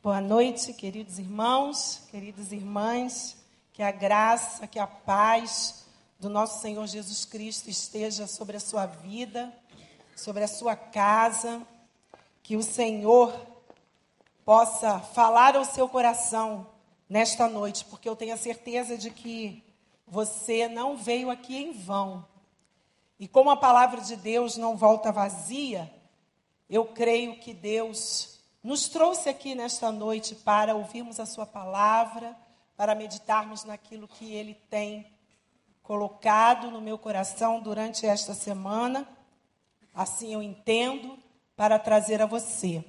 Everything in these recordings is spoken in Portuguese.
Boa noite, queridos irmãos, queridas irmãs. Que a graça, que a paz do nosso Senhor Jesus Cristo esteja sobre a sua vida, sobre a sua casa. Que o Senhor possa falar ao seu coração nesta noite, porque eu tenho a certeza de que você não veio aqui em vão. E como a palavra de Deus não volta vazia, eu creio que Deus nos trouxe aqui nesta noite para ouvirmos a Sua palavra, para meditarmos naquilo que Ele tem colocado no meu coração durante esta semana. Assim eu entendo, para trazer a você.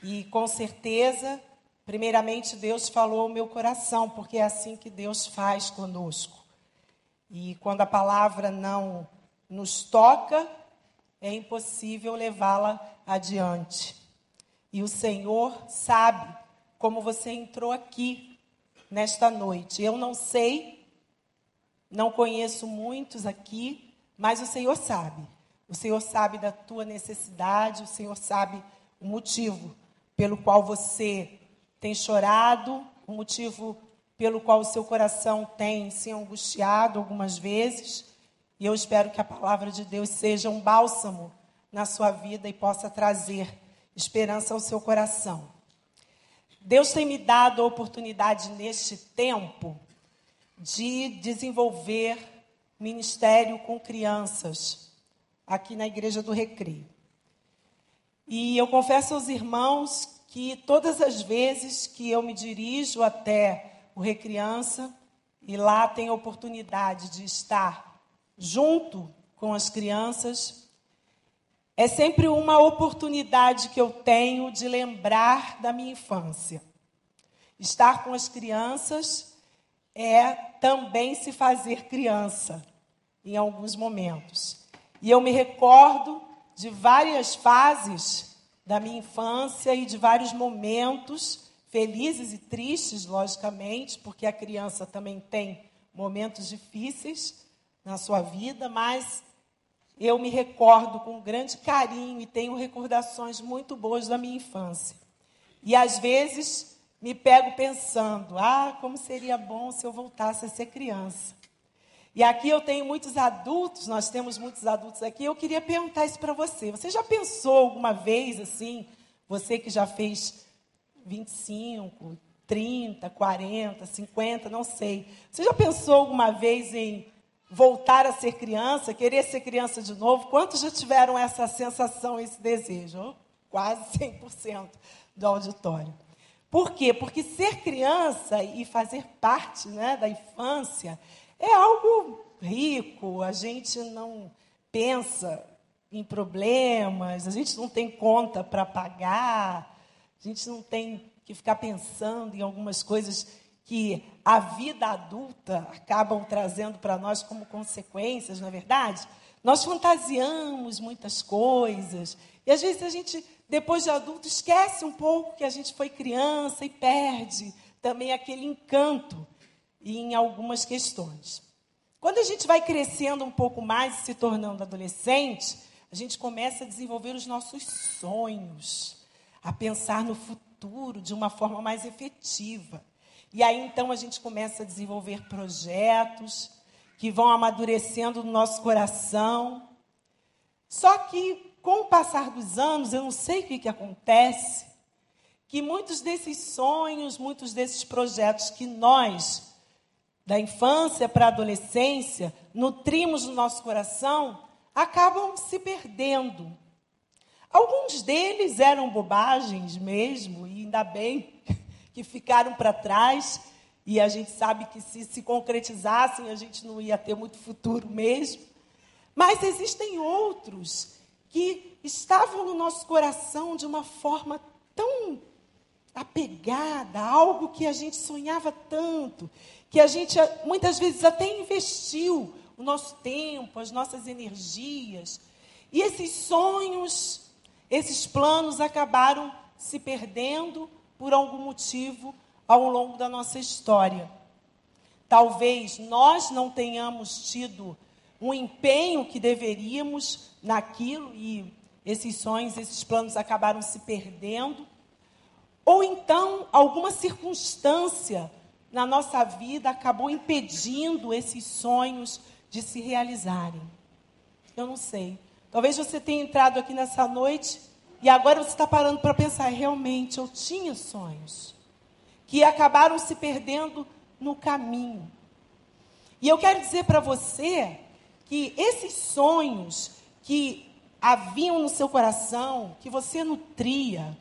E com certeza, primeiramente, Deus falou ao meu coração, porque é assim que Deus faz conosco. E quando a palavra não nos toca, é impossível levá-la adiante. E o Senhor sabe como você entrou aqui nesta noite. Eu não sei, não conheço muitos aqui, mas o Senhor sabe. O Senhor sabe da tua necessidade, o Senhor sabe o motivo pelo qual você tem chorado, o motivo pelo qual o seu coração tem se angustiado algumas vezes. E eu espero que a palavra de Deus seja um bálsamo na sua vida e possa trazer esperança ao seu coração. Deus tem me dado a oportunidade neste tempo de desenvolver ministério com crianças aqui na Igreja do Recreio. E eu confesso aos irmãos que todas as vezes que eu me dirijo até o Recriança e lá tenho a oportunidade de estar junto com as crianças, é sempre uma oportunidade que eu tenho de lembrar da minha infância. Estar com as crianças é também se fazer criança, em alguns momentos. E eu me recordo de várias fases da minha infância e de vários momentos, felizes e tristes, logicamente, porque a criança também tem momentos difíceis na sua vida, mas eu me recordo com grande carinho e tenho recordações muito boas da minha infância. E às vezes me pego pensando: ah, como seria bom se eu voltasse a ser criança. E aqui eu tenho muitos adultos, nós temos muitos adultos aqui. Eu queria perguntar isso para você. Você já pensou alguma vez assim, você que já fez 25, 30, 40, 50, não sei. Você já pensou alguma vez em voltar a ser criança, querer ser criança de novo. Quantos já tiveram essa sensação, esse desejo? Quase 100% do auditório. Por quê? Porque ser criança e fazer parte né, da infância é algo rico, a gente não pensa em problemas, a gente não tem conta para pagar, a gente não tem que ficar pensando em algumas coisas que a vida adulta acabam trazendo para nós como consequências, não é verdade? Nós fantasiamos muitas coisas e às vezes a gente, depois de adulto, esquece um pouco que a gente foi criança e perde também aquele encanto em algumas questões. Quando a gente vai crescendo um pouco mais e se tornando adolescente, a gente começa a desenvolver os nossos sonhos, a pensar no futuro de uma forma mais efetiva. E aí então a gente começa a desenvolver projetos que vão amadurecendo no nosso coração. Só que com o passar dos anos, eu não sei o que, que acontece, que muitos desses sonhos, muitos desses projetos que nós, da infância para a adolescência, nutrimos no nosso coração, acabam se perdendo. Alguns deles eram bobagens mesmo, e ainda bem que ficaram para trás e a gente sabe que se se concretizassem a gente não ia ter muito futuro mesmo. Mas existem outros que estavam no nosso coração de uma forma tão apegada, algo que a gente sonhava tanto, que a gente muitas vezes até investiu o nosso tempo, as nossas energias. E esses sonhos, esses planos acabaram se perdendo por algum motivo ao longo da nossa história. Talvez nós não tenhamos tido um empenho que deveríamos naquilo e esses sonhos, esses planos acabaram se perdendo. Ou então alguma circunstância na nossa vida acabou impedindo esses sonhos de se realizarem. Eu não sei. Talvez você tenha entrado aqui nessa noite e agora você está parando para pensar: realmente, eu tinha sonhos que acabaram se perdendo no caminho. E eu quero dizer para você que esses sonhos que haviam no seu coração, que você nutria,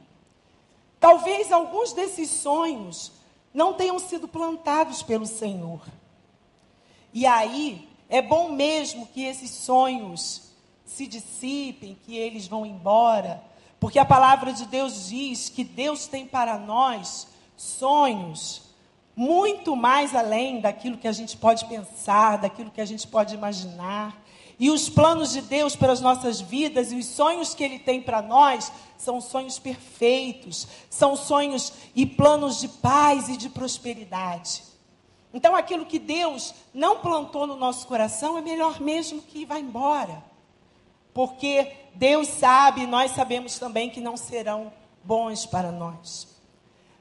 talvez alguns desses sonhos não tenham sido plantados pelo Senhor. E aí, é bom mesmo que esses sonhos se dissipem, que eles vão embora, porque a palavra de Deus diz que Deus tem para nós sonhos muito mais além daquilo que a gente pode pensar, daquilo que a gente pode imaginar. E os planos de Deus para as nossas vidas e os sonhos que Ele tem para nós são sonhos perfeitos, são sonhos e planos de paz e de prosperidade. Então, aquilo que Deus não plantou no nosso coração é melhor mesmo que vá embora. Porque Deus sabe, nós sabemos também que não serão bons para nós.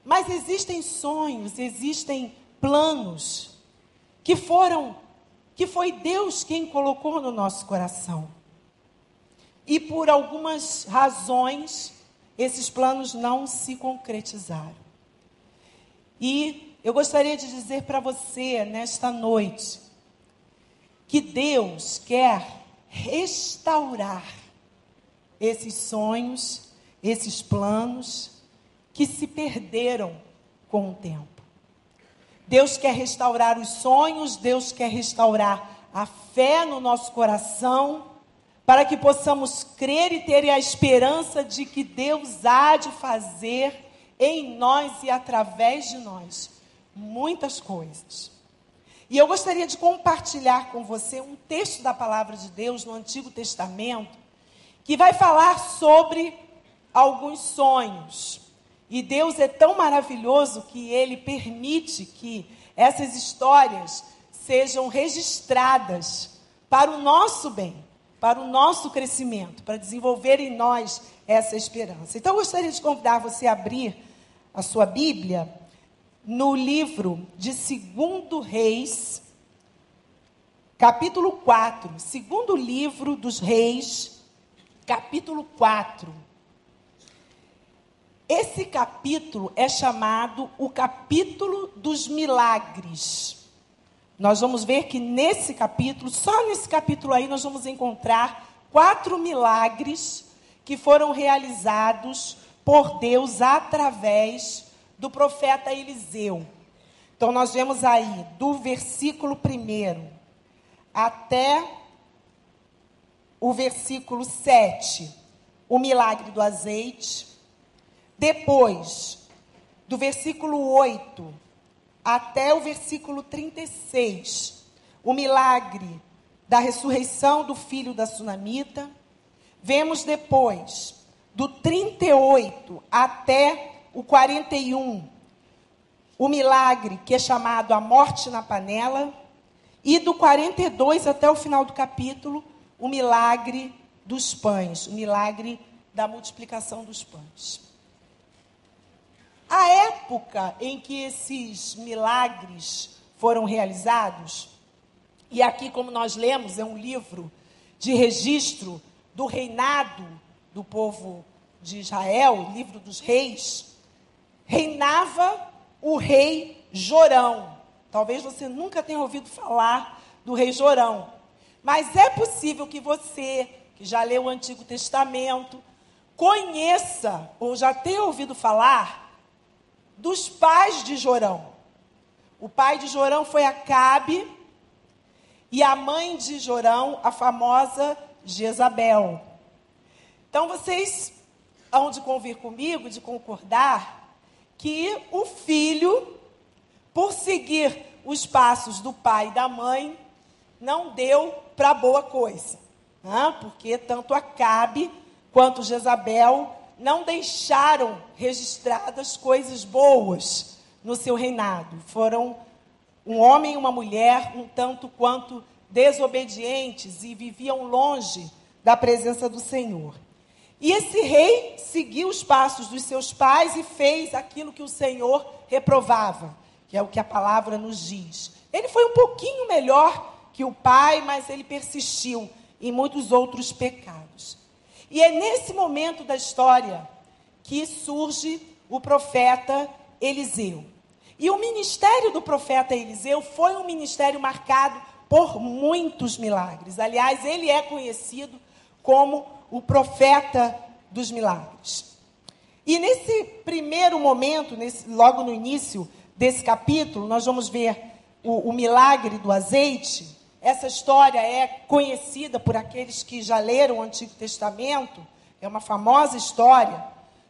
Mas existem sonhos, existem planos que foram que foi Deus quem colocou no nosso coração. E por algumas razões, esses planos não se concretizaram. E eu gostaria de dizer para você nesta noite que Deus quer restaurar esses sonhos, esses planos que se perderam com o tempo. Deus quer restaurar os sonhos, Deus quer restaurar a fé no nosso coração, para que possamos crer e ter a esperança de que Deus há de fazer em nós e através de nós muitas coisas. E eu gostaria de compartilhar com você um texto da palavra de Deus no Antigo Testamento, que vai falar sobre alguns sonhos. E Deus é tão maravilhoso que ele permite que essas histórias sejam registradas para o nosso bem, para o nosso crescimento, para desenvolver em nós essa esperança. Então eu gostaria de convidar você a abrir a sua Bíblia no livro de Segundo Reis, capítulo 4, segundo livro dos Reis, capítulo 4. Esse capítulo é chamado o capítulo dos milagres. Nós vamos ver que nesse capítulo, só nesse capítulo aí, nós vamos encontrar quatro milagres que foram realizados por Deus através do profeta Eliseu. Então, nós vemos aí, do versículo 1 até o versículo 7, o milagre do azeite depois, do versículo 8 até o versículo 36, o milagre da ressurreição do filho da sunamita. Vemos depois, do 38 até o 41, o milagre que é chamado a morte na panela. E do 42 até o final do capítulo, o milagre dos pães, o milagre da multiplicação dos pães. A época em que esses milagres foram realizados, e aqui, como nós lemos, é um livro de registro do reinado do povo de Israel, livro dos reis, reinava o rei Jorão. Talvez você nunca tenha ouvido falar do rei Jorão, mas é possível que você, que já leu o Antigo Testamento, conheça ou já tenha ouvido falar dos pais de Jorão. O pai de Jorão foi Acabe e a mãe de Jorão, a famosa Jezabel. Então vocês hão de convir comigo, de concordar, que o filho, por seguir os passos do pai e da mãe, não deu para boa coisa. Né? Porque tanto Acabe quanto Jezabel não deixaram registradas coisas boas no seu reinado. Foram um homem e uma mulher um tanto quanto desobedientes e viviam longe da presença do Senhor. E esse rei seguiu os passos dos seus pais e fez aquilo que o Senhor reprovava, que é o que a palavra nos diz. Ele foi um pouquinho melhor que o pai, mas ele persistiu em muitos outros pecados. E é nesse momento da história que surge o profeta Eliseu. E o ministério do profeta Eliseu foi um ministério marcado por muitos milagres. Aliás, ele é conhecido como o profeta dos milagres. E nesse primeiro momento, nesse, logo no início desse capítulo, nós vamos ver o, o milagre do azeite. Essa história é conhecida por aqueles que já leram o Antigo Testamento, é uma famosa história.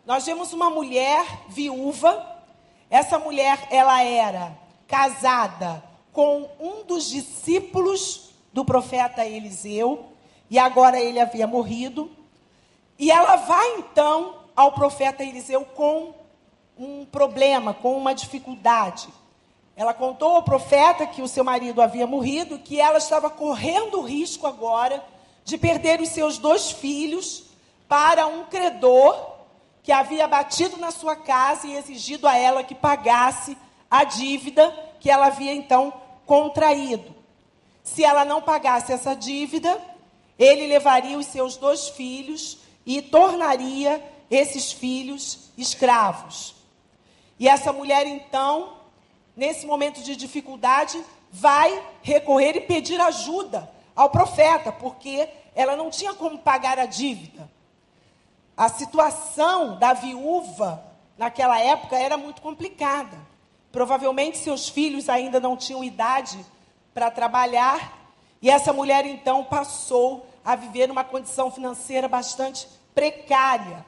Nós vemos uma mulher viúva. Essa mulher, ela era casada com um dos discípulos do profeta Eliseu, e agora ele havia morrido. E ela vai então ao profeta Eliseu com um problema, com uma dificuldade. Ela contou ao profeta que o seu marido havia morrido, que ela estava correndo o risco agora de perder os seus dois filhos para um credor que havia batido na sua casa e exigido a ela que pagasse a dívida que ela havia então contraído. Se ela não pagasse essa dívida, ele levaria os seus dois filhos e tornaria esses filhos escravos. E essa mulher, então, nesse momento de dificuldade, vai recorrer e pedir ajuda ao profeta, porque ela não tinha como pagar a dívida. A situação da viúva naquela época era muito complicada. Provavelmente seus filhos ainda não tinham idade para trabalhar, e essa mulher então passou a viver uma condição financeira bastante precária.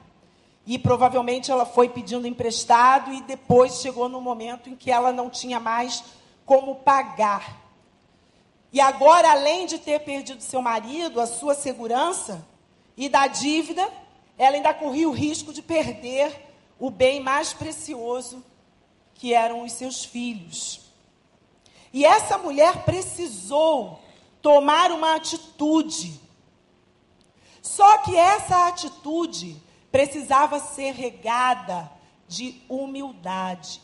E provavelmente ela foi pedindo emprestado e depois chegou no momento em que ela não tinha mais como pagar. E agora, além de ter perdido seu marido, a sua segurança e da dívida, ela ainda corria o risco de perder o bem mais precioso, que eram os seus filhos. E essa mulher precisou tomar uma atitude. Só que essa atitude precisava ser regada de humildade.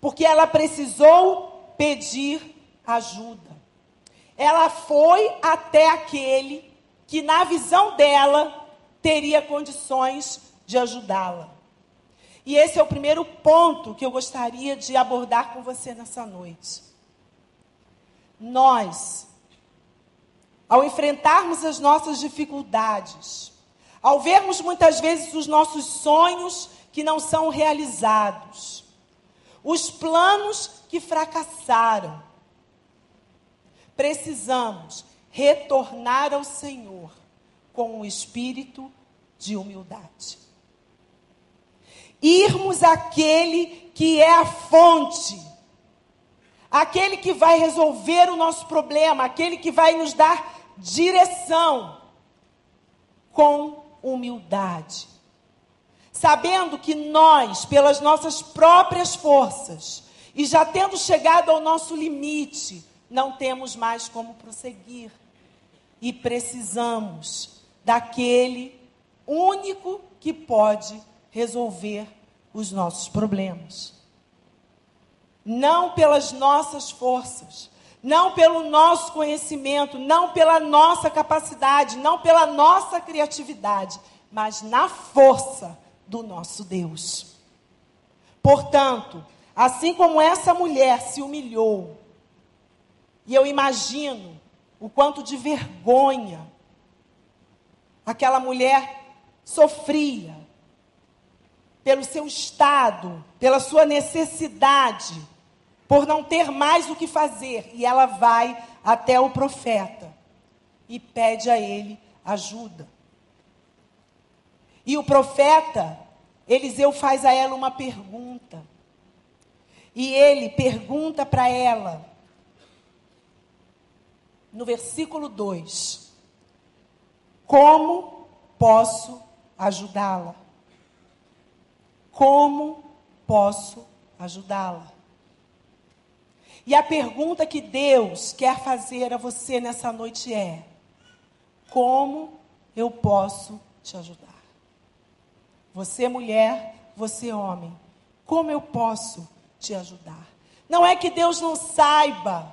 Porque ela precisou pedir ajuda. Ela foi até aquele que, na visão dela, teria condições de ajudá-la. E esse é o primeiro ponto que eu gostaria de abordar com você nessa noite. Nós, ao enfrentarmos as nossas dificuldades, ao vermos muitas vezes os nossos sonhos que não são realizados, os planos que fracassaram, precisamos retornar ao Senhor com o espírito de humildade. Irmos àquele que é a fonte, aquele que vai resolver o nosso problema, aquele que vai nos dar direção com humildade. Sabendo que nós, pelas nossas próprias forças, e já tendo chegado ao nosso limite, não temos mais como prosseguir. E precisamos daquele único que pode resolver os nossos problemas. Não pelas nossas forças, não pelo nosso conhecimento, não pela nossa capacidade, não pela nossa criatividade, mas na força do nosso Deus. Portanto, assim como essa mulher se humilhou, e eu imagino o quanto de vergonha aquela mulher sofria pelo seu estado, pela sua necessidade por não ter mais o que fazer. E ela vai até o profeta e pede a ele ajuda. E o profeta, Eliseu faz a ela uma pergunta. E ele pergunta para ela, no versículo 2: Como posso ajudá-la? Como posso ajudá-la? E a pergunta que Deus quer fazer a você nessa noite é: como eu posso te ajudar. Você, mulher, você, homem, como eu posso te ajudar? Não é que Deus não saiba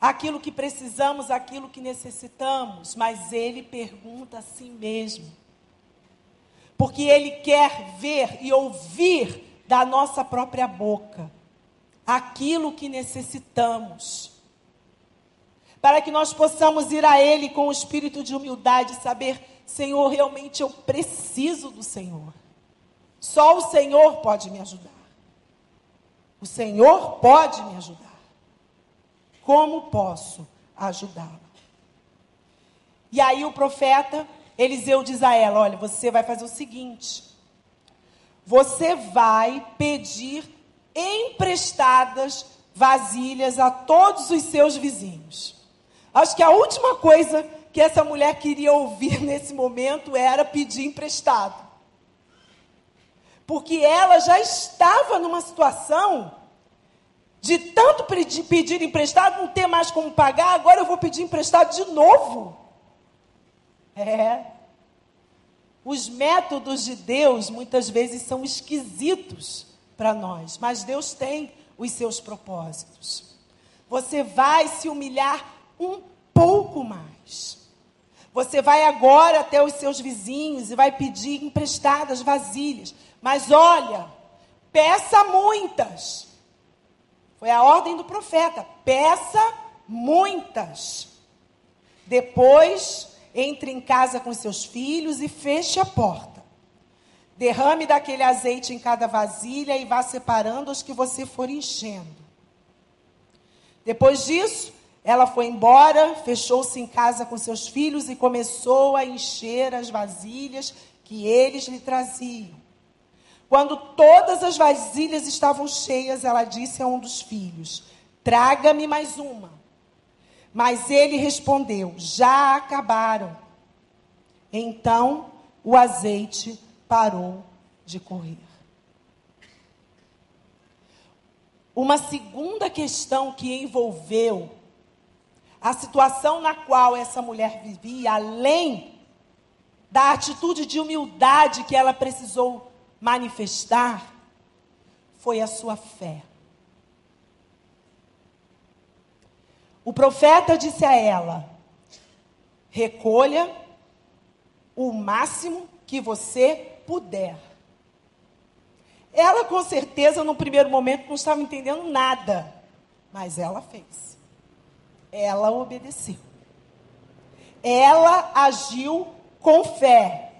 aquilo que precisamos, aquilo que necessitamos, mas Ele pergunta a si mesmo. Porque Ele quer ver e ouvir da nossa própria boca aquilo que necessitamos. Para que nós possamos ir a Ele com o espírito de humildade saber: Senhor, realmente eu preciso do Senhor. Só o Senhor pode me ajudar. O Senhor pode me ajudar. Como posso ajudá-la? E aí o profeta Eliseu diz a ela: Olha, você vai fazer o seguinte. Você vai pedir emprestadas vasilhas a todos os seus vizinhos. Acho que a última coisa que essa mulher queria ouvir nesse momento era pedir emprestado. Porque ela já estava numa situação de tanto pedir, emprestado, não ter mais como pagar, agora eu vou pedir emprestado de novo. É. Os métodos de Deus muitas vezes são esquisitos para nós, mas Deus tem os seus propósitos. Você vai se humilhar um pouco mais. Você vai agora até os seus vizinhos e vai pedir emprestadas vasilhas. Mas olha, peça muitas. Foi a ordem do profeta: peça muitas. Depois, entre em casa com seus filhos e feche a porta. Derrame daquele azeite em cada vasilha e vá separando os que você for enchendo. Depois disso, ela foi embora, fechou-se em casa com seus filhos e começou a encher as vasilhas que eles lhe traziam. Quando todas as vasilhas estavam cheias, ela disse a um dos filhos: Traga-me mais uma. Mas ele respondeu: Já acabaram. Então o azeite parou de correr. Uma segunda questão que envolveu a situação na qual essa mulher vivia, além da atitude de humildade que ela precisou manifestar foi a sua fé. O profeta disse a ela: recolha o máximo que você puder. Ela, com certeza, no primeiro momento, não estava entendendo nada, mas ela fez. Ela obedeceu. Ela agiu com fé.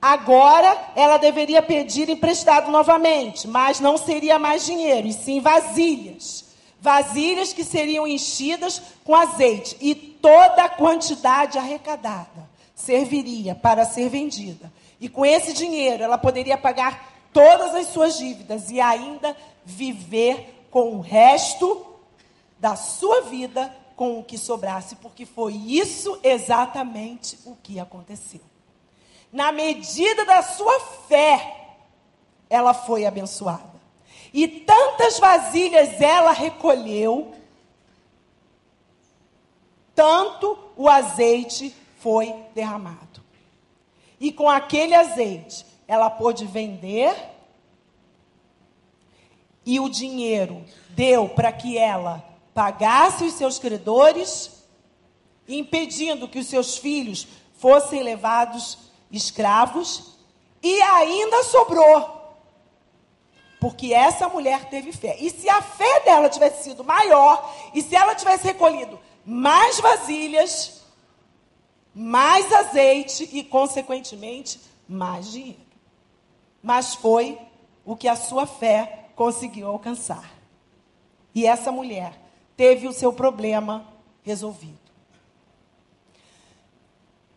Agora ela deveria pedir emprestado novamente, mas não seria mais dinheiro, e sim vasilhas. Vasilhas que seriam enchidas com azeite, e toda a quantidade arrecadada serviria para ser vendida. E com esse dinheiro ela poderia pagar todas as suas dívidas e ainda viver com o resto da sua vida com o que sobrasse, porque foi isso exatamente o que aconteceu na medida da sua fé, ela foi abençoada. E tantas vasilhas ela recolheu, tanto o azeite foi derramado. E com aquele azeite, ela pôde vender, e o dinheiro deu para que ela pagasse os seus credores, impedindo que os seus filhos fossem levados escravos, e ainda sobrou. Porque essa mulher teve fé. E se a fé dela tivesse sido maior, e se ela tivesse recolhido mais vasilhas, mais azeite e, consequentemente, mais dinheiro. Mas foi o que a sua fé conseguiu alcançar. E essa mulher teve o seu problema resolvido.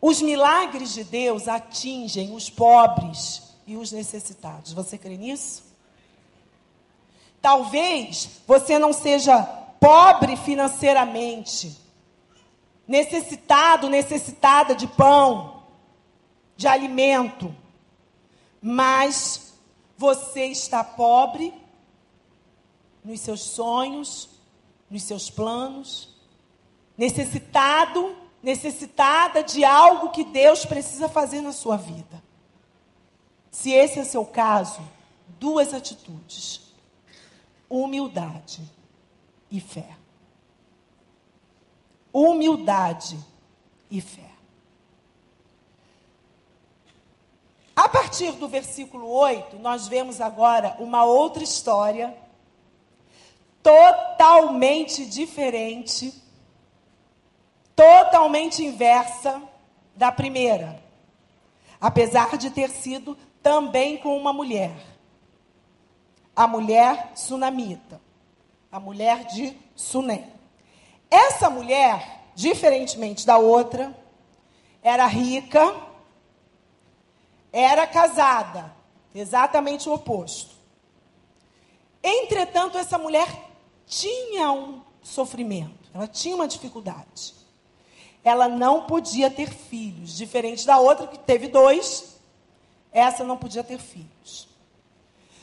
Os milagres de Deus atingem os pobres e os necessitados. Você crê nisso? Talvez você não seja pobre financeiramente, necessitado, necessitada de pão, de alimento, mas você está pobre nos seus sonhos, nos seus planos, necessitado necessitada de algo que Deus precisa fazer na sua vida. Se esse é seu caso, duas atitudes: humildade e fé. Humildade e fé. A partir do versículo 8, nós vemos agora uma outra história totalmente diferente, totalmente inversa da primeira. Apesar de ter sido também com uma mulher. A mulher sunamita. A mulher de Sunem. Essa mulher, diferentemente da outra, era rica, era casada, exatamente o oposto. Entretanto, essa mulher tinha um sofrimento, ela tinha uma dificuldade. Ela não podia ter filhos, diferente da outra que teve dois, essa não podia ter filhos.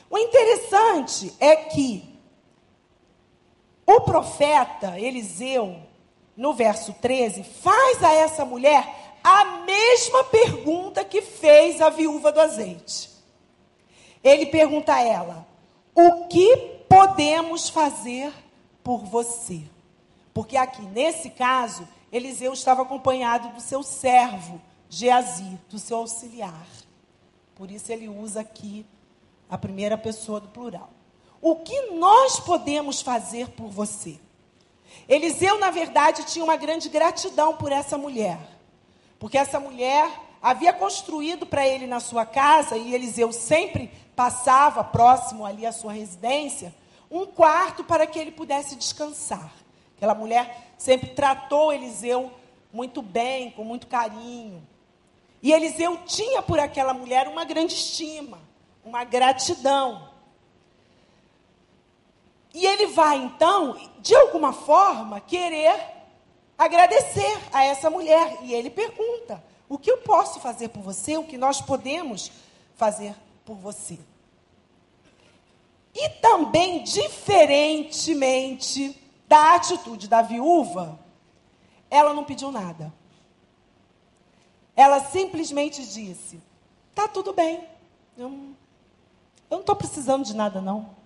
O interessante é que o profeta Eliseu, no verso 13, faz a essa mulher a mesma pergunta que fez a viúva do azeite. Ele pergunta a ela: O que podemos fazer por você? Porque aqui, nesse caso, Eliseu estava acompanhado do seu servo, Geazi, do seu auxiliar. Por isso ele usa aqui a primeira pessoa do plural. O que nós podemos fazer por você? Eliseu, na verdade, tinha uma grande gratidão por essa mulher. Porque essa mulher havia construído para ele na sua casa, e Eliseu sempre passava próximo ali à sua residência, um quarto para que ele pudesse descansar. Aquela mulher sempre tratou Eliseu muito bem, com muito carinho. E Eliseu tinha por aquela mulher uma grande estima, uma gratidão. E ele vai, então, de alguma forma, querer agradecer a essa mulher. E ele pergunta: o que eu posso fazer por você? O que nós podemos fazer por você? E também, diferentemente da atitude da viúva, ela não pediu nada. Ela simplesmente disse: tá tudo bem, eu, eu não estou precisando de nada, não.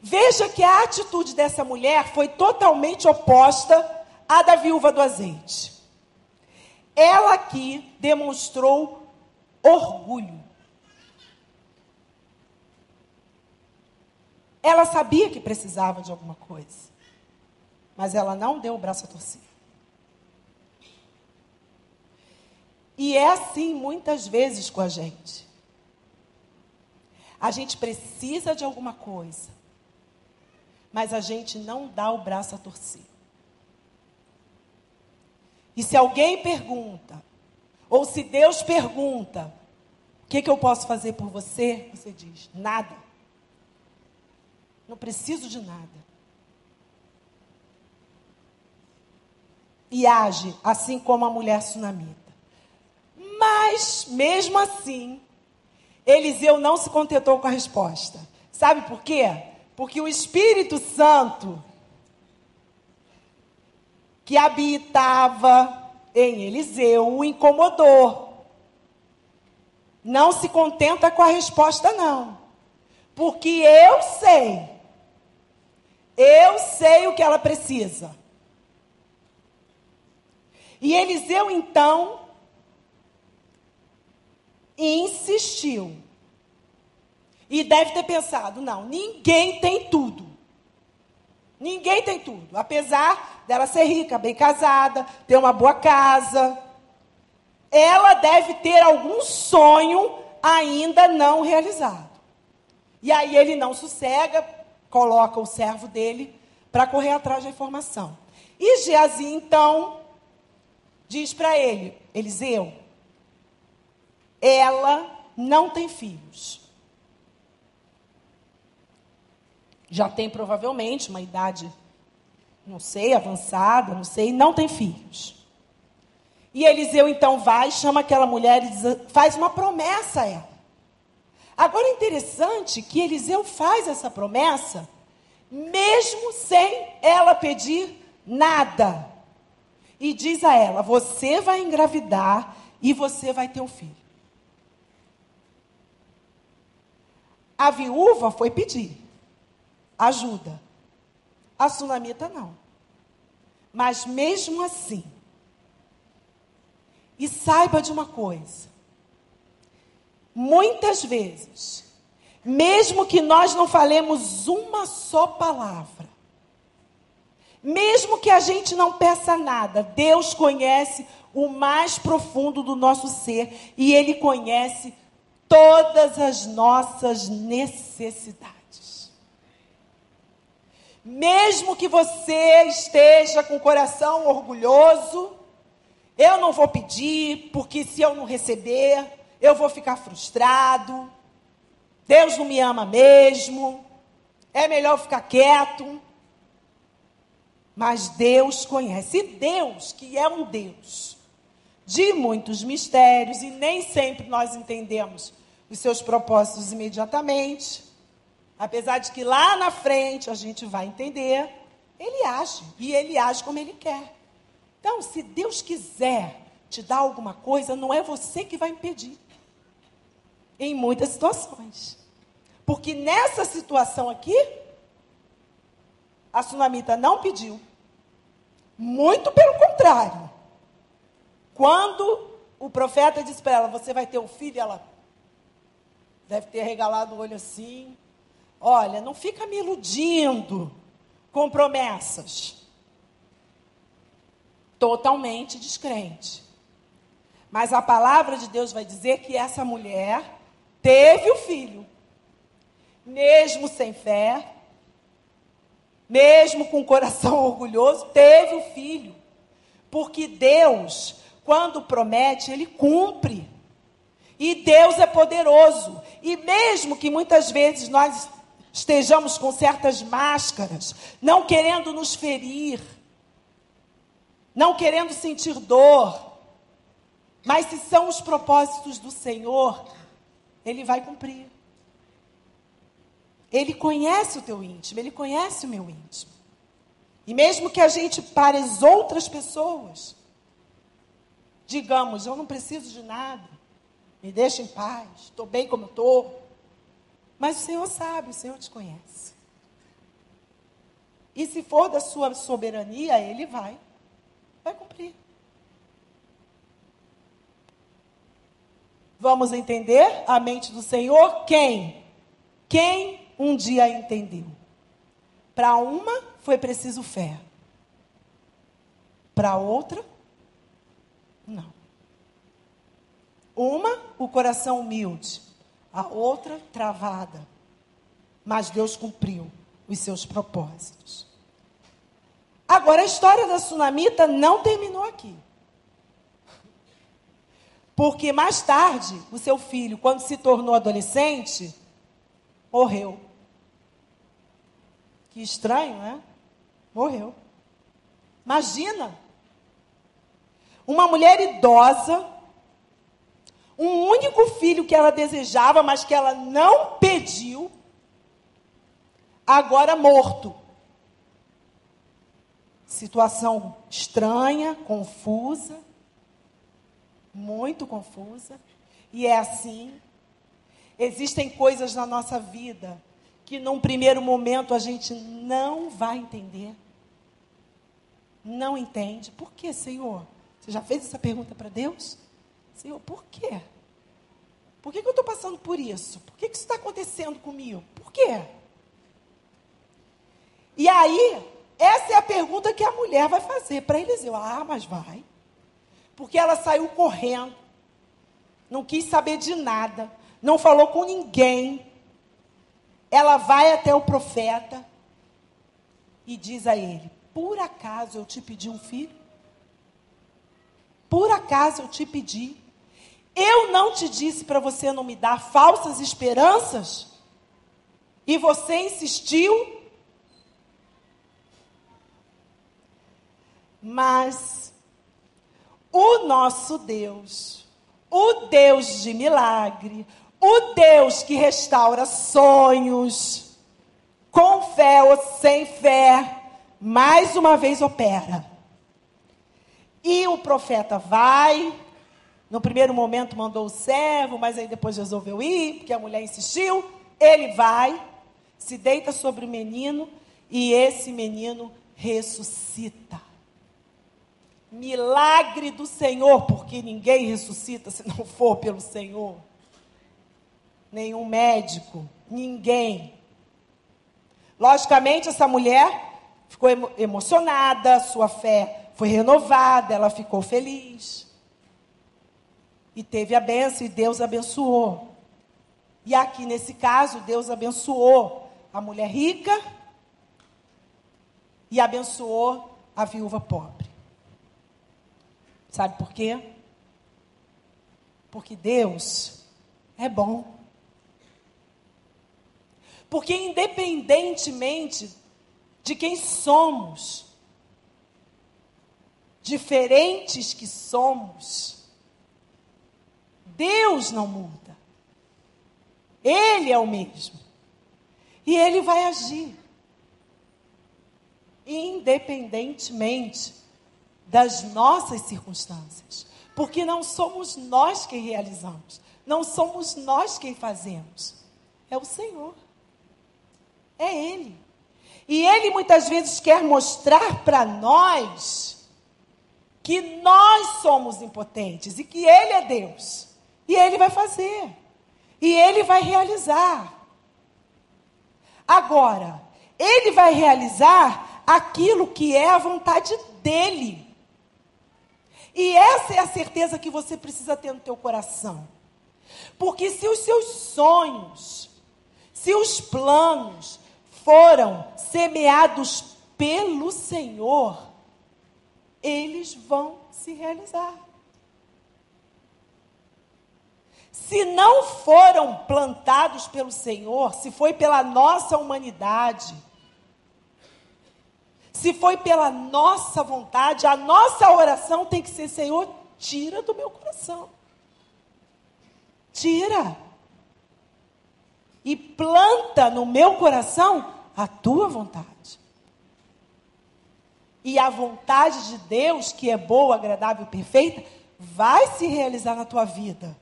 Veja que a atitude dessa mulher foi totalmente oposta à da viúva do azeite. Ela aqui demonstrou orgulho. Ela sabia que precisava de alguma coisa, mas ela não deu o braço a torcer. E é assim muitas vezes com a gente. A gente precisa de alguma coisa, mas a gente não dá o braço a torcer. E se alguém pergunta, ou se Deus pergunta, o que, que eu posso fazer por você? Você diz: nada. Não preciso de nada. E age assim como a mulher sunamita. Mas, mesmo assim, Eliseu não se contentou com a resposta. Sabe por quê? Porque o Espírito Santo que habitava em Eliseu o incomodou. Não se contenta com a resposta, não. Porque eu sei. Eu sei o que ela precisa. E Eliseu, então, insistiu. E deve ter pensado: não, ninguém tem tudo. Ninguém tem tudo. Apesar dela ser rica, bem casada, ter uma boa casa, ela deve ter algum sonho ainda não realizado. E aí ele não sossega, coloca o servo dele para correr atrás da informação. E Geazi, então, diz para ele: Eliseu, ela não tem filhos. Já tem provavelmente uma idade, não sei, avançada, não sei, não tem filhos. E Eliseu então vai, chama aquela mulher e faz uma promessa a ela. Agora é interessante que Eliseu faz essa promessa, mesmo sem ela pedir nada. e diz a ela: Você vai engravidar e você vai ter um filho. A viúva foi pedir ajuda. A sunamita não. Mas mesmo assim, e saiba de uma coisa: muitas vezes, mesmo que nós não falemos uma só palavra, mesmo que a gente não peça nada, Deus conhece o mais profundo do nosso ser e Ele conhece todas as nossas necessidades. Mesmo que você esteja com o coração orgulhoso, eu não vou pedir, porque se eu não receber, eu vou ficar frustrado. Deus não me ama mesmo. É melhor ficar quieto. Mas Deus conhece. E Deus, que é um Deus de muitos mistérios, e nem sempre nós entendemos os seus propósitos imediatamente, apesar de que lá na frente a gente vai entender, ele age, e ele age como ele quer. Então, se Deus quiser te dar alguma coisa, não é você que vai impedir. Em muitas situações. Porque nessa situação aqui, a sunamita não pediu. Muito pelo contrário. Quando o profeta disse para ela: Você vai ter um filho, ela deve ter regalado o olho assim. Olha, não fica me iludindo com promessas. Totalmente descrente. Mas a palavra de Deus vai dizer que essa mulher teve o filho, mesmo sem fé, mesmo com o coração orgulhoso, teve o filho. Porque Deus, quando promete, ele cumpre. E Deus é poderoso. E mesmo que muitas vezes nós estejamos com certas máscaras, não querendo nos ferir, não querendo sentir dor, mas se são os propósitos do Senhor, Ele vai cumprir. Ele conhece o teu íntimo, ele conhece o meu íntimo. E mesmo que a gente para as outras pessoas, digamos, eu não preciso de nada, me deixa em paz, estou bem como estou. Mas o Senhor sabe, o Senhor te conhece. E se for da sua soberania, Ele vai, vai cumprir. Vamos entender a mente do Senhor? Quem? Quem um dia entendeu. Para uma foi preciso fé. Para outra, não. Uma, o coração humilde. A outra, travada. Mas Deus cumpriu os seus propósitos. Agora, a história da tsunamita não terminou aqui. Porque mais tarde, o seu filho, quando se tornou adolescente, morreu. Que estranho, né? Morreu. Imagina. Uma mulher idosa, um único filho que ela desejava, mas que ela não pediu, agora morto. Situação estranha, confusa, muito confusa. E é assim. Existem coisas na nossa vida que num primeiro momento a gente não vai entender. Não entende. Por que, Senhor? Você já fez essa pergunta para Deus? Senhor, por quê? Por que, que eu estou passando por isso? Por que, que isso está acontecendo comigo? Por quê? E aí, essa é a pergunta que a mulher vai fazer para Eliseu. Ah, mas vai. Porque ela saiu correndo, não quis saber de nada, não falou com ninguém, ela vai até o profeta e diz a ele: Por acaso eu te pedi um filho? Por acaso eu te pedi? Eu não te disse para você não me dar falsas esperanças? E você insistiu? Mas o nosso Deus, o Deus de milagre, o Deus que restaura sonhos, com fé ou sem fé, mais uma vez opera. E o profeta vai. No primeiro momento mandou o servo, mas aí depois resolveu ir, porque a mulher insistiu. Ele vai, se deita sobre o menino e esse menino ressuscita. Milagre do Senhor, porque ninguém ressuscita se não for pelo Senhor. Nenhum médico, ninguém. Logicamente, essa mulher ficou emocionada, sua fé foi renovada, ela ficou feliz. E teve a benção e Deus abençoou. E aqui nesse caso, Deus abençoou a mulher rica e abençoou a viúva pobre. Sabe por quê? Porque Deus é bom. Porque independentemente de quem somos, diferentes que somos, Deus não muda. Ele é o mesmo. E ele vai agir. Independentemente das nossas circunstâncias. Porque não somos nós quem realizamos. Não somos nós quem fazemos. É o Senhor. É Ele. E Ele muitas vezes quer mostrar para nós que nós somos impotentes e que Ele é Deus. E Ele vai fazer. E Ele vai realizar. Agora, Ele vai realizar aquilo que é a vontade dEle. E essa é a certeza que você precisa ter no teu coração. Porque se os seus sonhos, se os planos, foram semeados pelo Senhor, eles vão se realizar. Se não foram plantados pelo Senhor, se foi pela nossa humanidade, se foi pela nossa vontade, a nossa oração tem que ser: Senhor, tira do meu coração. Tira. E planta no meu coração a tua vontade. E a vontade de Deus, que é boa, agradável e perfeita, vai se realizar na tua vida.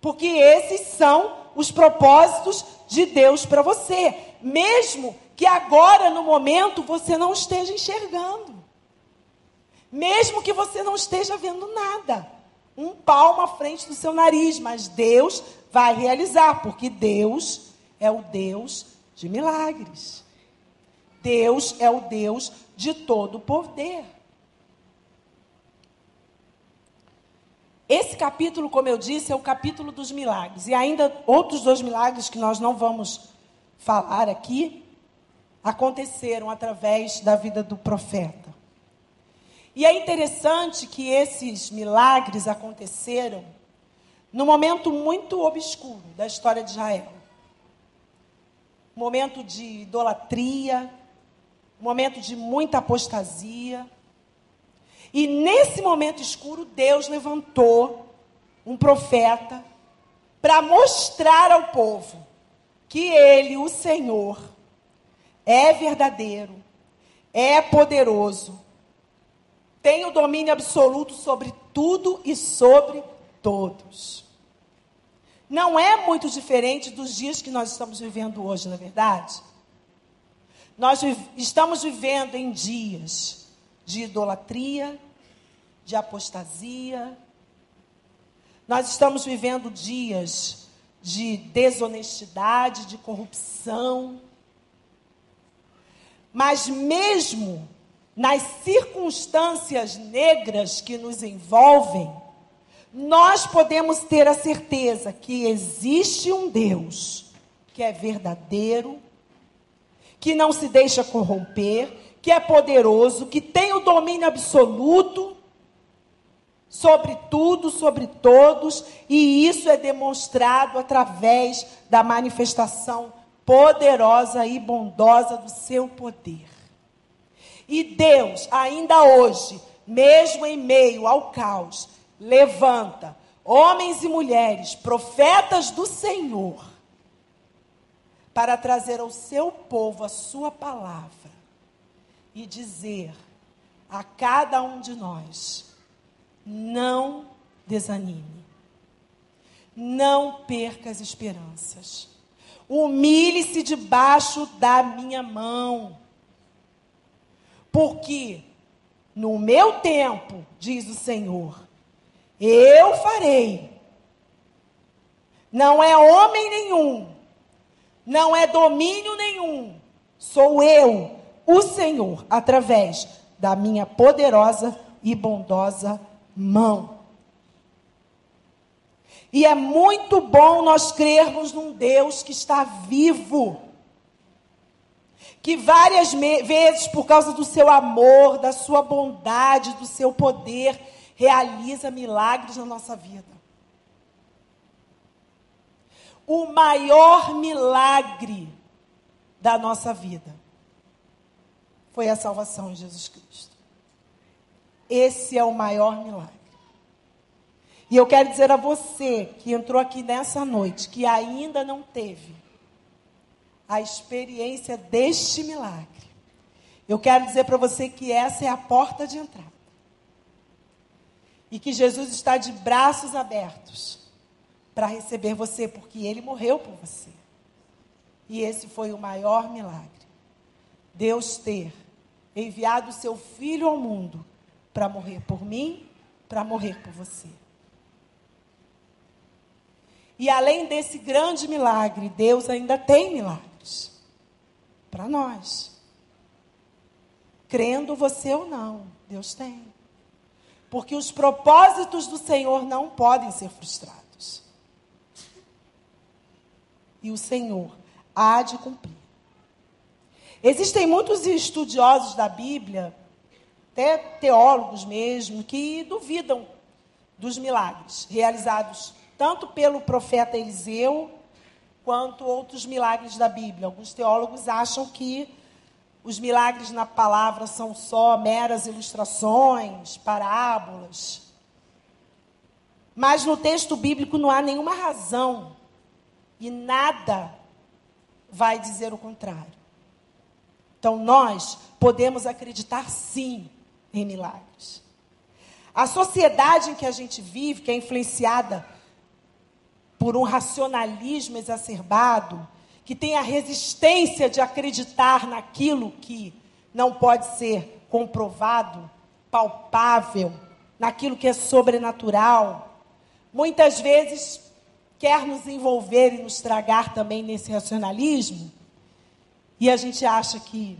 Porque esses são os propósitos de Deus para você, mesmo que agora, no momento, você não esteja enxergando. Mesmo que você não esteja vendo nada. Um palmo à frente do seu nariz, mas Deus vai realizar, porque Deus é o Deus de milagres. Deus é o Deus de todo poder. Esse capítulo, como eu disse, é o capítulo dos milagres. E ainda outros dois milagres que nós não vamos falar aqui aconteceram através da vida do profeta. E é interessante que esses milagres aconteceram num momento muito obscuro da história de Israel momento de idolatria, momento de muita apostasia. E nesse momento escuro, Deus levantou um profeta para mostrar ao povo que ele, o Senhor, é verdadeiro, é poderoso, tem o domínio absoluto sobre tudo e sobre todos não é muito diferente dos dias que nós estamos vivendo hoje, na é verdade? Nós estamos vivendo em dias de idolatria, de apostasia. Nós estamos vivendo dias de desonestidade, de corrupção. Mas mesmo nas circunstâncias negras que nos envolvem, nós podemos ter a certeza que existe um Deus que é verdadeiro, que não se deixa corromper, que é poderoso, que tem o domínio absoluto sobre tudo, sobre todos, e isso é demonstrado através da manifestação poderosa e bondosa do seu poder. E Deus, ainda hoje, mesmo em meio ao caos, levanta homens e mulheres, profetas do Senhor, para trazer ao seu povo a sua palavra e dizer a cada um de nós não desanime. Não perca as esperanças. Humilhe-se debaixo da minha mão. Porque no meu tempo, diz o Senhor, eu farei. Não é homem nenhum, não é domínio nenhum, sou eu, o Senhor, através da minha poderosa e bondosa mão. E é muito bom nós crermos num Deus que está vivo. Que várias vezes, por causa do seu amor, da sua bondade, do seu poder, realiza milagres na nossa vida. O maior milagre da nossa vida foi a salvação em Jesus Cristo. Esse é o maior milagre. E eu quero dizer a você que entrou aqui nessa noite, que ainda não teve a experiência deste milagre. Eu quero dizer para você que essa é a porta de entrada. E que Jesus está de braços abertos para receber você, porque ele morreu por você. E esse foi o maior milagre. Deus ter enviado o seu filho ao mundo para morrer por mim, para morrer por você. E além desse grande milagre, Deus ainda tem milagres para nós. Crendo você ou não, Deus tem. Porque os propósitos do Senhor não podem ser frustrados. E o Senhor há de cumprir. Existem muitos estudiosos da Bíblia, até teólogos mesmo, que duvidam dos milagres realizados tanto pelo profeta Eliseu, quanto outros milagres da Bíblia. Alguns teólogos acham que os milagres na palavra são só meras ilustrações, parábolas. Mas no texto bíblico não há nenhuma razão e nada vai dizer o contrário. Então nós podemos acreditar sim em milagres. A sociedade em que a gente vive, que é influenciada por um racionalismo exacerbado, que tem a resistência de acreditar naquilo que não pode ser comprovado, palpável, naquilo que é sobrenatural, muitas vezes quer nos envolver e nos tragar também nesse racionalismo, e a gente acha que,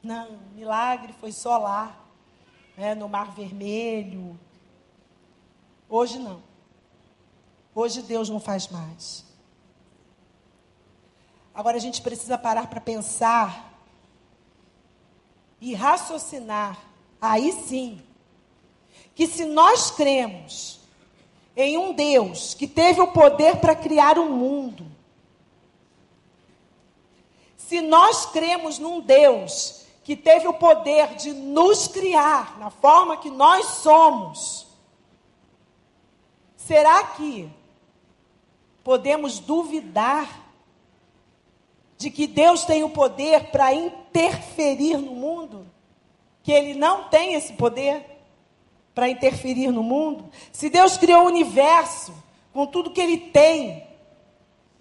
não, milagre foi só lá, né, no Mar Vermelho. Hoje não. Hoje Deus não faz mais. Agora a gente precisa parar para pensar e raciocinar, aí sim, que se nós cremos em um Deus que teve o poder para criar o mundo, se nós cremos num Deus que teve o poder de nos criar na forma que nós somos, será que podemos duvidar de que Deus tem o poder para interferir no mundo? Que Ele não tem esse poder para interferir no mundo? Se Deus criou o universo com tudo que Ele tem,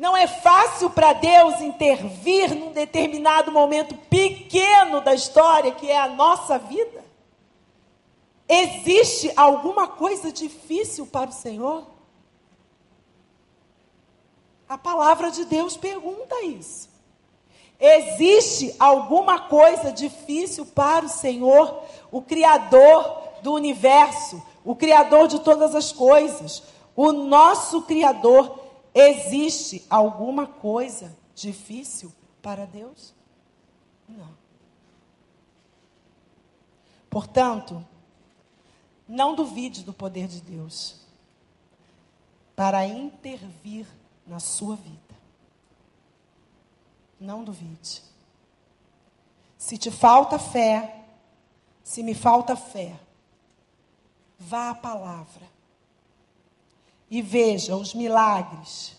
não é fácil para Deus intervir num determinado momento pequeno da história, que é a nossa vida? Existe alguma coisa difícil para o Senhor? A palavra de Deus pergunta isso. Existe alguma coisa difícil para o Senhor, o Criador do universo, o Criador de todas as coisas, o nosso Criador? Existe alguma coisa difícil para Deus? Não. Portanto, não duvide do poder de Deus para intervir na sua vida. Não duvide. Se te falta fé, se me falta fé, vá à palavra e veja os milagres.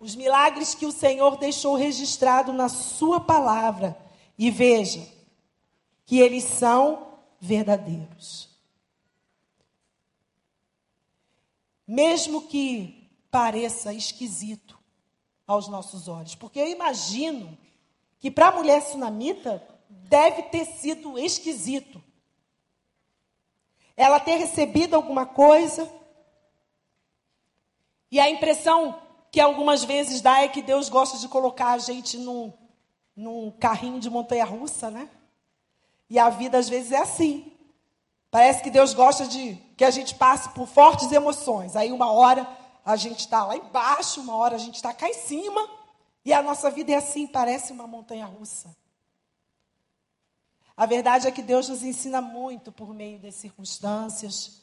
Os milagres que o Senhor deixou registrado na sua palavra e veja que eles são verdadeiros. mesmo que pareça esquisito aos nossos olhos. Porque eu imagino que para a mulher sunamita deve ter sido esquisito. Ela ter recebido alguma coisa. E a impressão que algumas vezes dá é que Deus gosta de colocar a gente num, num carrinho de montanha-russa, né? E a vida às vezes é assim. Parece que Deus gosta de que a gente passe por fortes emoções. Aí uma hora a gente está lá embaixo, uma hora a gente está cá em cima. E a nossa vida é assim, parece uma montanha-russa. A verdade é que Deus nos ensina muito por meio das circunstâncias.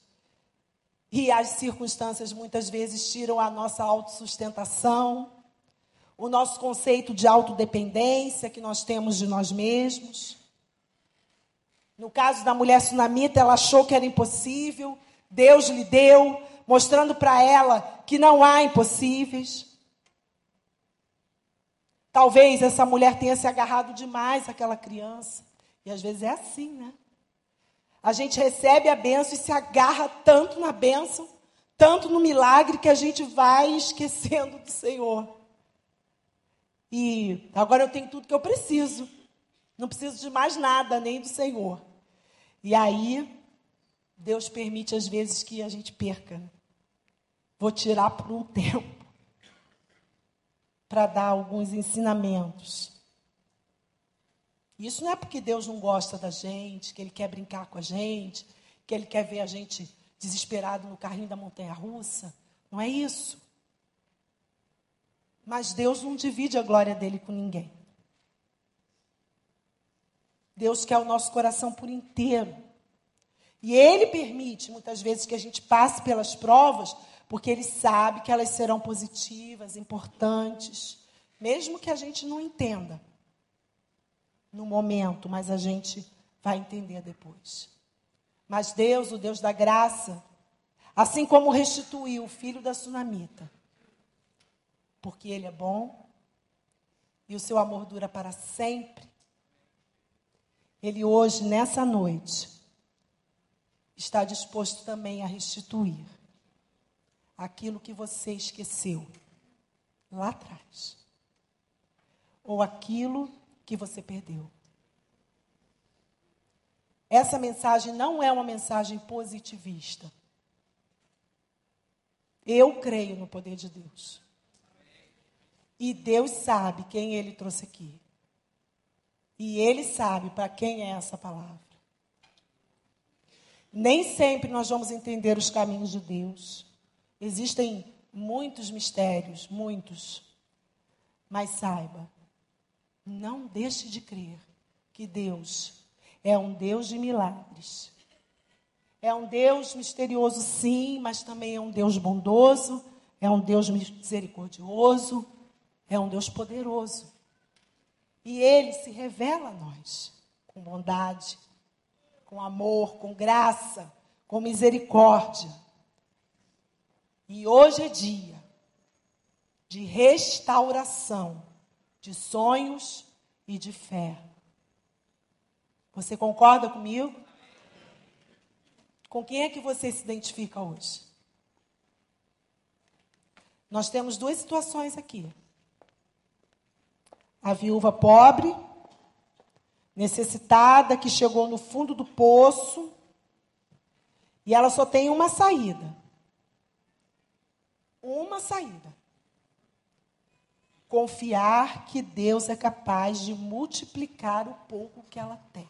E as circunstâncias muitas vezes tiram a nossa autossustentação, o nosso conceito de autodependência que nós temos de nós mesmos. No caso da mulher sunamita, ela achou que era impossível, Deus lhe deu, mostrando para ela que não há impossíveis. Talvez essa mulher tenha se agarrado demais àquela criança. E às vezes é assim, né? A gente recebe a benção e se agarra tanto na benção, tanto no milagre, que a gente vai esquecendo do Senhor. E agora eu tenho tudo que eu preciso. Não preciso de mais nada, nem do Senhor. E aí, Deus permite às vezes que a gente perca. Vou tirar por um tempo para dar alguns ensinamentos. Isso não é porque Deus não gosta da gente, que Ele quer brincar com a gente, que Ele quer ver a gente desesperado no carrinho da montanha russa. Não é isso. Mas Deus não divide a glória dele com ninguém. Deus quer o nosso coração por inteiro. E Ele permite, muitas vezes, que a gente passe pelas provas, porque Ele sabe que elas serão positivas, importantes, mesmo que a gente não entenda no momento, mas a gente vai entender depois. Mas Deus, o Deus da graça, assim como restituiu o filho da sunamita, porque Ele é bom e o seu amor dura para sempre, ele hoje, nessa noite, está disposto também a restituir aquilo que você esqueceu lá atrás, ou aquilo que você perdeu. Essa mensagem não é uma mensagem positivista. Eu creio no poder de Deus. E Deus sabe quem Ele trouxe aqui. E Ele sabe para quem é essa palavra. Nem sempre nós vamos entender os caminhos de Deus. Existem muitos mistérios, muitos. Mas saiba, não deixe de crer que Deus é um Deus de milagres. É um Deus misterioso, sim, mas também é um Deus bondoso, é um Deus misericordioso, é um Deus poderoso. E ele se revela a nós com bondade, com amor, com graça, com misericórdia. E hoje é dia de restauração de sonhos e de fé. Você concorda comigo? Com quem é que você se identifica hoje? Nós temos duas situações aqui a viúva pobre, necessitada, que chegou no fundo do poço e ela só tem uma saída. Uma saída. Confiar que Deus é capaz de multiplicar o pouco que ela tem.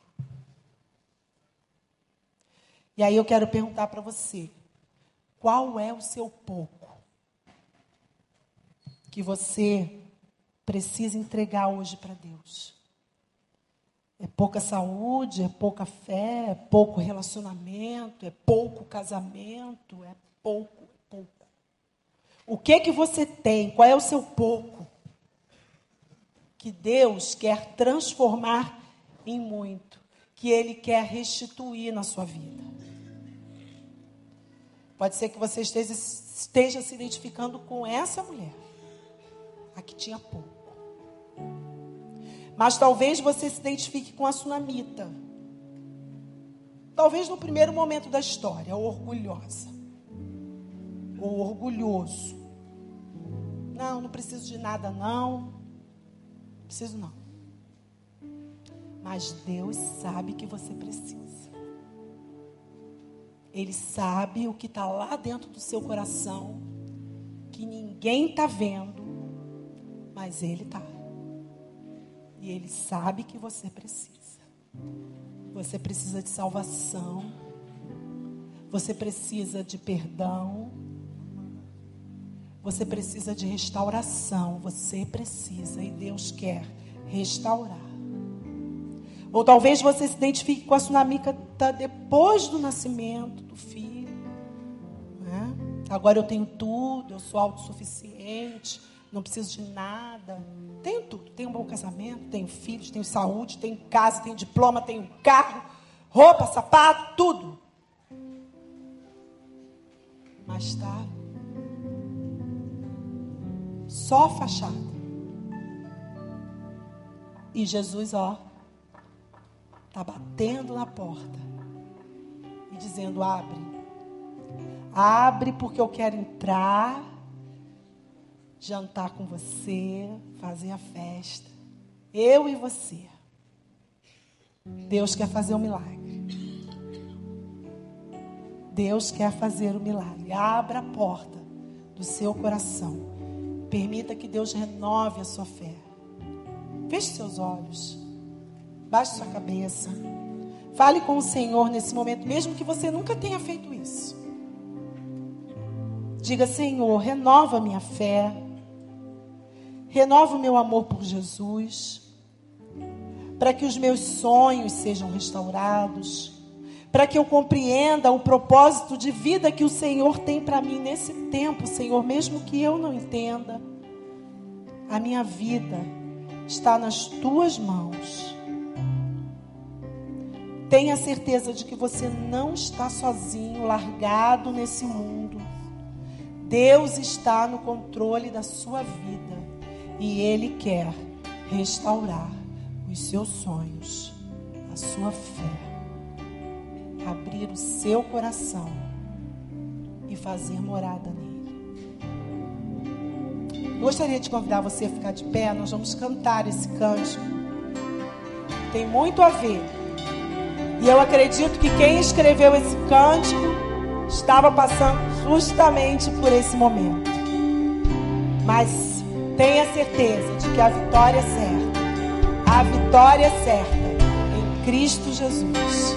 E aí eu quero perguntar para você: qual é o seu pouco que você precisa entregar hoje para Deus. É pouca saúde, é pouca fé, é pouco relacionamento, é pouco casamento, é pouco, é pouco. O que que você tem? Qual é o seu pouco? Que Deus quer transformar em muito, que Ele quer restituir na sua vida. Pode ser que você esteja, esteja se identificando com essa mulher, a que tinha pouco. Mas talvez você se identifique com a sunamita. Talvez no primeiro momento da história, orgulhosa. ou orgulhoso. Não, não preciso de nada, não. Preciso não. Mas Deus sabe que você precisa. Ele sabe o que está lá dentro do seu coração, que ninguém está vendo, mas Ele está. E Ele sabe que você precisa. Você precisa de salvação. Você precisa de perdão. Você precisa de restauração. Você precisa e Deus quer restaurar. Ou talvez você se identifique com a tsunamita depois do nascimento do filho. Né? Agora eu tenho tudo, eu sou autossuficiente, não preciso de nada. Tenho tudo. Tenho um bom casamento, tenho filhos, tenho saúde, tenho casa, tenho diploma, tenho carro, roupa, sapato, tudo. Mas está só fachada. E Jesus, ó, está batendo na porta e dizendo: abre, abre porque eu quero entrar, jantar com você, fazer a festa, eu e você. Deus quer fazer um milagre. Deus quer fazer o um milagre. Abra a porta do seu coração. Permita que Deus renove a sua fé. Feche seus olhos. Baixe sua cabeça. Fale com o Senhor nesse momento, mesmo que você nunca tenha feito isso. Diga, Senhor, renova minha fé. Renova o meu amor por Jesus. Para que os meus sonhos sejam restaurados. Para que eu compreenda o propósito de vida que o Senhor tem para mim nesse tempo, Senhor, mesmo que eu não entenda. A minha vida está nas tuas mãos. Tenha certeza de que você não está sozinho, largado nesse mundo. Deus está no controle da sua vida e Ele quer restaurar os seus sonhos, a sua fé, abrir o seu coração e fazer morada nele. Gostaria de convidar você a ficar de pé, nós vamos cantar esse cântico. Tem muito a ver e eu acredito que quem escreveu esse cântico estava passando justamente por esse momento. Mas tenha certeza de que a vitória é certa. A vitória é certa em Cristo Jesus.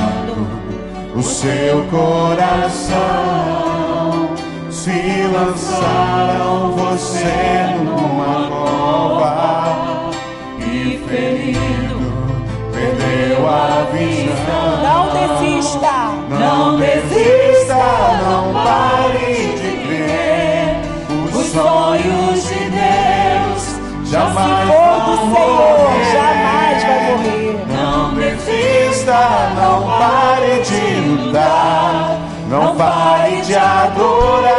o seu coração se lançaram você numa cova e ferido perdeu a visão. Não desista, não desista, não pare de crer. Os sonhos de Deus jamais Se for do Senhor, jamais não pare de lutar, não pare de adorar.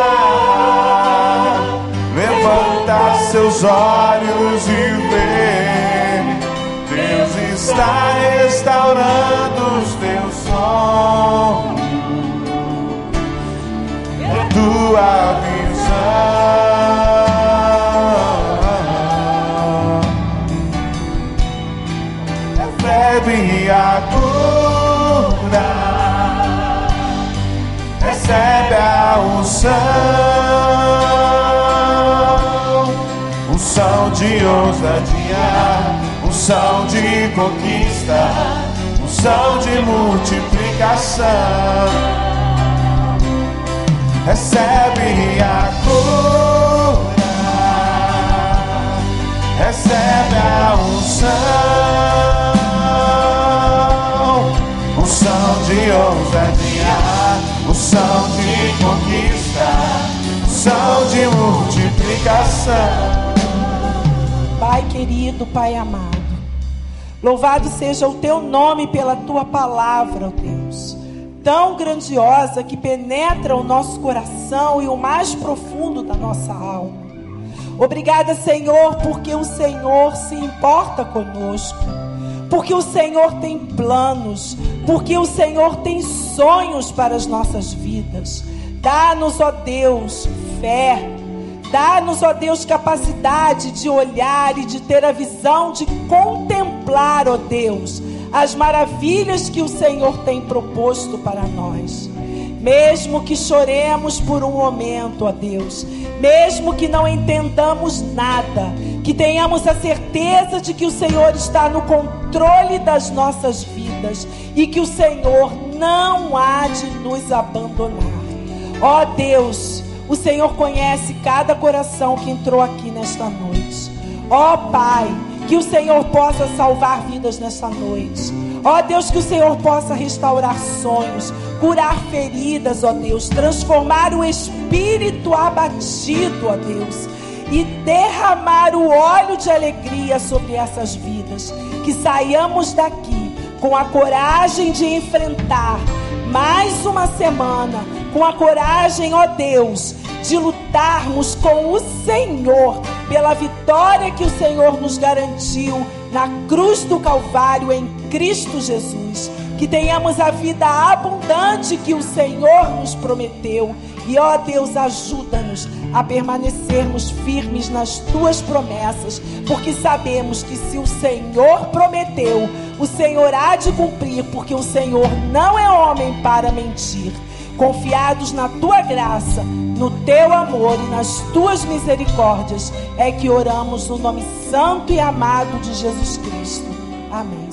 Levanta seus olhos e vê, Deus está restaurando os teus sonhos, a tua visão. recebe a unção, unção de ousadia, unção de conquista, unção de multiplicação. Recebe a cura, recebe a unção, ousadia, unção de conquista, unção de multiplicação. Pai querido, Pai amado, louvado seja o teu nome pela tua palavra, ó Deus, tão grandiosa que penetra o nosso coração e o mais profundo da nossa alma. Obrigada, Senhor, porque o Senhor se importa conosco, porque o Senhor tem planos, porque o Senhor tem sonhos para as nossas vidas. Dá-nos, ó Deus, fé. Dá-nos, ó Deus, capacidade de olhar e de ter a visão de contemplar, ó Deus, as maravilhas que o Senhor tem proposto para nós. Mesmo que choremos por um momento, ó Deus, mesmo que não entendamos nada, que tenhamos a certeza de que o Senhor está no controle das nossas vidas e que o Senhor não há de nos abandonar. Ó Deus, o Senhor conhece cada coração que entrou aqui nesta noite. Ó Pai, que o Senhor possa salvar vidas nesta noite. Ó Deus, que o Senhor possa restaurar sonhos, curar feridas, ó Deus, transformar o espírito abatido, ó Deus, e derramar o óleo de alegria sobre essas vidas. Que saiamos daqui com a coragem de enfrentar mais uma semana, com a coragem, ó Deus, de lutarmos com o Senhor pela vitória que o Senhor nos garantiu na cruz do Calvário em Cristo Jesus. Que tenhamos a vida abundante que o Senhor nos prometeu. E ó Deus, ajuda-nos a permanecermos firmes nas tuas promessas, porque sabemos que se o Senhor prometeu, o Senhor há de cumprir, porque o Senhor não é homem para mentir confiados na tua graça, no teu amor e nas tuas misericórdias, é que oramos no nome santo e amado de Jesus Cristo. Amém.